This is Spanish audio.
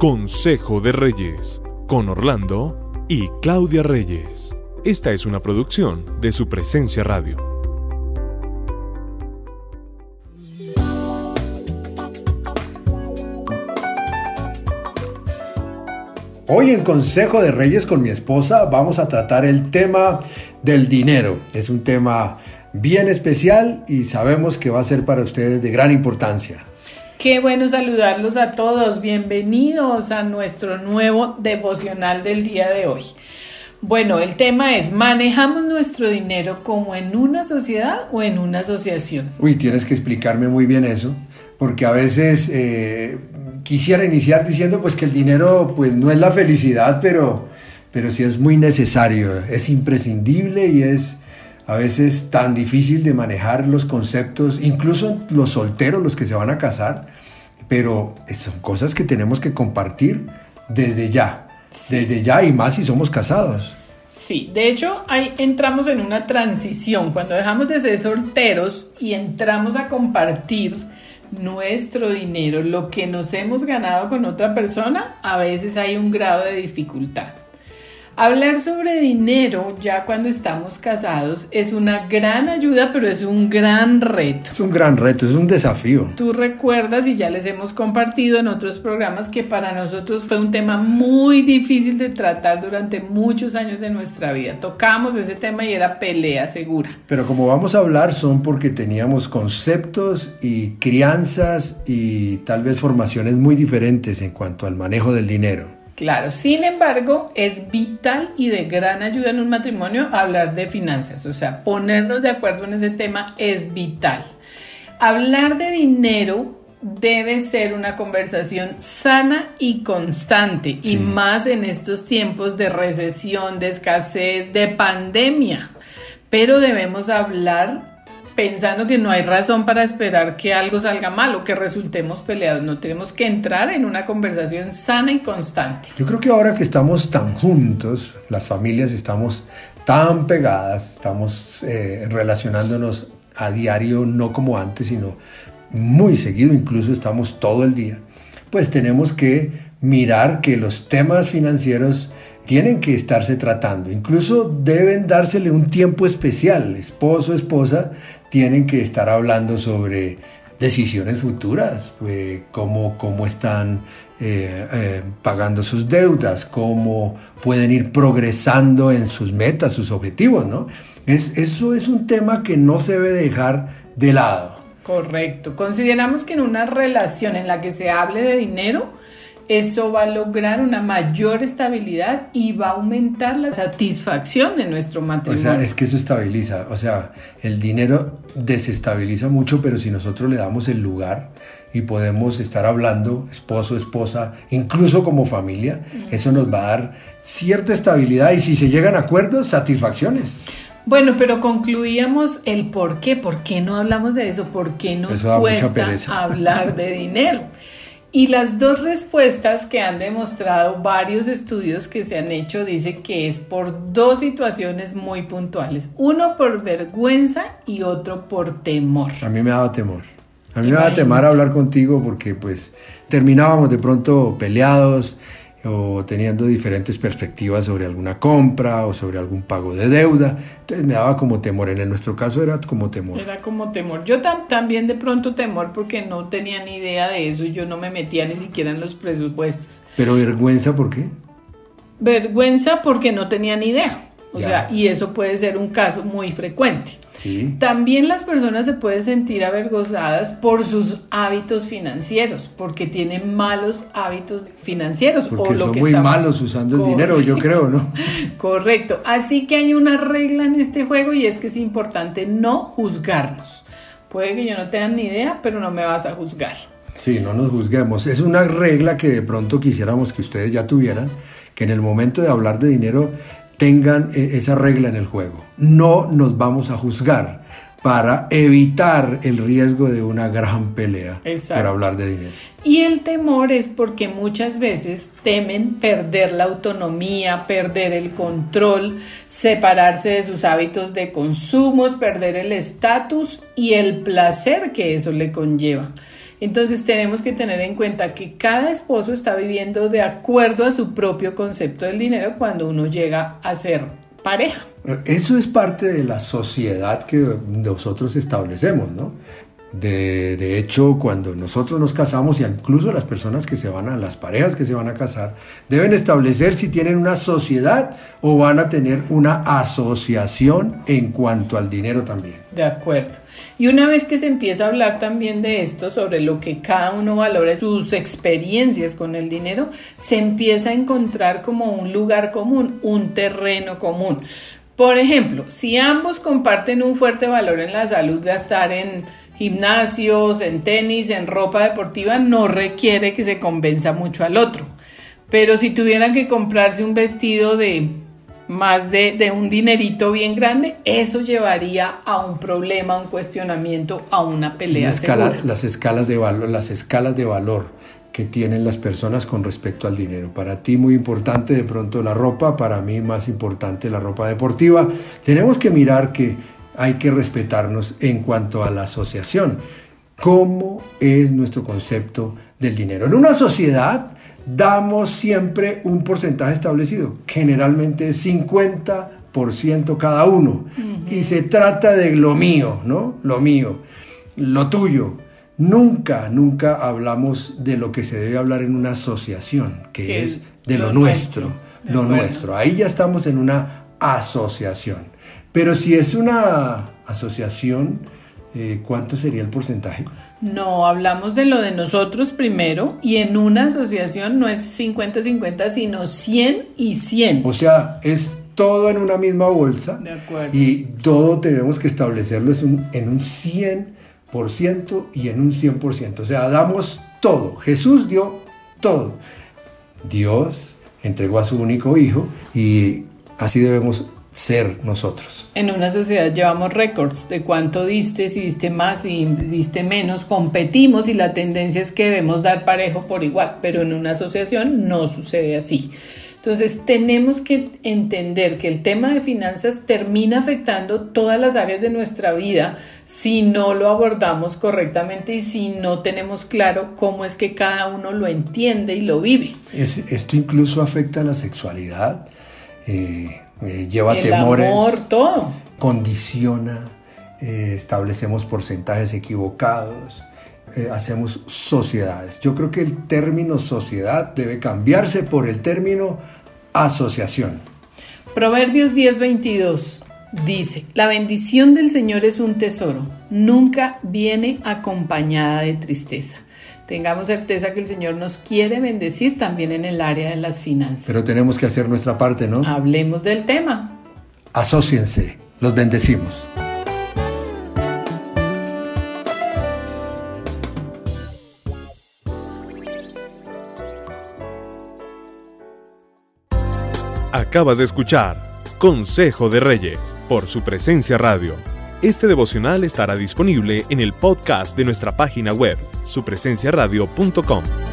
Consejo de Reyes, con Orlando y Claudia Reyes. Esta es una producción de su presencia radio. Hoy en Consejo de Reyes con mi esposa vamos a tratar el tema del dinero. Es un tema bien especial y sabemos que va a ser para ustedes de gran importancia. Qué bueno saludarlos a todos. Bienvenidos a nuestro nuevo devocional del día de hoy. Bueno, el tema es, ¿manejamos nuestro dinero como en una sociedad o en una asociación? Uy, tienes que explicarme muy bien eso, porque a veces eh, quisiera iniciar diciendo pues que el dinero pues no es la felicidad, pero, pero sí es muy necesario, es imprescindible y es a veces tan difícil de manejar los conceptos, incluso los solteros, los que se van a casar, pero son cosas que tenemos que compartir desde ya, desde ya y más si somos casados. Sí, de hecho ahí entramos en una transición, cuando dejamos de ser solteros y entramos a compartir nuestro dinero, lo que nos hemos ganado con otra persona, a veces hay un grado de dificultad. Hablar sobre dinero ya cuando estamos casados es una gran ayuda, pero es un gran reto. Es un gran reto, es un desafío. Tú recuerdas y ya les hemos compartido en otros programas que para nosotros fue un tema muy difícil de tratar durante muchos años de nuestra vida. Tocamos ese tema y era pelea segura. Pero como vamos a hablar son porque teníamos conceptos y crianzas y tal vez formaciones muy diferentes en cuanto al manejo del dinero. Claro, sin embargo, es vital y de gran ayuda en un matrimonio hablar de finanzas, o sea, ponernos de acuerdo en ese tema es vital. Hablar de dinero debe ser una conversación sana y constante, y más en estos tiempos de recesión, de escasez, de pandemia. Pero debemos hablar pensando que no hay razón para esperar que algo salga mal o que resultemos peleados. No tenemos que entrar en una conversación sana y constante. Yo creo que ahora que estamos tan juntos, las familias estamos tan pegadas, estamos eh, relacionándonos a diario, no como antes, sino muy seguido, incluso estamos todo el día, pues tenemos que mirar que los temas financieros tienen que estarse tratando. Incluso deben dársele un tiempo especial. Esposo, esposa, tienen que estar hablando sobre decisiones futuras, pues, cómo, cómo están eh, eh, pagando sus deudas, cómo pueden ir progresando en sus metas, sus objetivos, ¿no? Es, eso es un tema que no se debe dejar de lado. Correcto. Consideramos que en una relación en la que se hable de dinero, eso va a lograr una mayor estabilidad y va a aumentar la satisfacción de nuestro matrimonio. O sea, es que eso estabiliza, o sea, el dinero desestabiliza mucho, pero si nosotros le damos el lugar y podemos estar hablando, esposo, esposa, incluso como familia, eso nos va a dar cierta estabilidad y si se llegan a acuerdos, satisfacciones. Bueno, pero concluíamos el por qué, por qué no hablamos de eso, por qué nos cuesta hablar de dinero. Y las dos respuestas que han demostrado varios estudios que se han hecho dice que es por dos situaciones muy puntuales. Uno por vergüenza y otro por temor. A mí me daba temor. A mí me daba temor hablar contigo porque pues terminábamos de pronto peleados o teniendo diferentes perspectivas sobre alguna compra o sobre algún pago de deuda. Entonces me daba como temor, en nuestro caso era como temor. Era como temor. Yo también de pronto temor porque no tenía ni idea de eso y yo no me metía ni siquiera en los presupuestos. Pero vergüenza, ¿por qué? Vergüenza porque no tenía ni idea. O sea, y eso puede ser un caso muy frecuente. Sí. También las personas se pueden sentir avergonzadas por sus hábitos financieros, porque tienen malos hábitos financieros. Porque o lo son muy malos usando el dinero, yo creo, ¿no? Correcto. Así que hay una regla en este juego y es que es importante no juzgarnos. Puede que yo no tenga ni idea, pero no me vas a juzgar. Sí, no nos juzguemos. Es una regla que de pronto quisiéramos que ustedes ya tuvieran, que en el momento de hablar de dinero tengan eh, esa regla en el juego. No nos vamos a juzgar para evitar el riesgo de una gran pelea para hablar de dinero. Y el temor es porque muchas veces temen perder la autonomía, perder el control, separarse de sus hábitos de consumos, perder el estatus y el placer que eso le conlleva. Entonces tenemos que tener en cuenta que cada esposo está viviendo de acuerdo a su propio concepto del dinero cuando uno llega a ser pareja. Eso es parte de la sociedad que nosotros establecemos, ¿no? De, hecho, cuando nosotros nos casamos, y incluso las personas que se van a, las parejas que se van a casar, deben establecer si tienen una sociedad o van a tener una asociación en cuanto al dinero también. De acuerdo. Y una vez que se empieza a hablar también de esto, sobre lo que cada uno valora, sus experiencias con el dinero, se empieza a encontrar como un lugar común, un terreno común. Por ejemplo, si ambos comparten un fuerte valor en la salud, gastar en gimnasios, en tenis, en ropa deportiva, no requiere que se convenza mucho al otro. Pero si tuvieran que comprarse un vestido de más de, un dinerito bien grande, eso llevaría a un problema, a un cuestionamiento, a una pelea. las escalas de valor, las escalas de valor que tienen las personas con respecto al dinero. Para ti muy importante de pronto la ropa, para mí más importante la ropa deportiva. Tenemos que mirar que hay que respetarnos en cuanto a la asociación. ¿Cómo es nuestro concepto del dinero? En una sociedad damos siempre un porcentaje establecido, generalmente es 50% cada uno. Y se trata de lo mío, ¿no? Lo mío, lo tuyo. Nunca, nunca hablamos de lo que se debe hablar en una asociación, que es de lo, nuestro, lo nuestro. Ahí ya estamos en una asociación. Pero si es una asociación, eh, ¿cuánto sería el porcentaje? No, hablamos de lo de nosotros primero y en una asociación no es 50-50, sino 100 y 100. O sea, es todo en una misma bolsa. De acuerdo. Y todo tenemos que establecerlo en un 100% y en un 100%. O sea, damos todo. Jesús dio todo. Dios entregó a su único hijo y así debemos ser nosotros. En una sociedad llevamos récords de cuánto diste, si diste más, si diste menos, competimos y la tendencia es que debemos dar parejo por igual, pero en una asociación no sucede así. Entonces tenemos que entender que el tema de finanzas termina afectando todas las áreas de nuestra vida si no lo abordamos correctamente y si no tenemos claro cómo es que cada uno lo entiende y lo vive. esto incluso afecta a la sexualidad. Eh, eh, lleva temores, todo. condiciona, eh, establecemos porcentajes equivocados, eh, hacemos sociedades. Yo creo que el término sociedad debe cambiarse por el término asociación. Proverbios 10:22 dice, la bendición del Señor es un tesoro, nunca viene acompañada de tristeza tengamos certeza que el Señor nos quiere bendecir también en el área de las finanzas. Pero tenemos que hacer nuestra parte, ¿no? Hablemos del tema. Asociense, los bendecimos. Acabas de escuchar Consejo de Reyes por su presencia radio. Este devocional estará disponible en el podcast de nuestra página web supresenciaradio.com.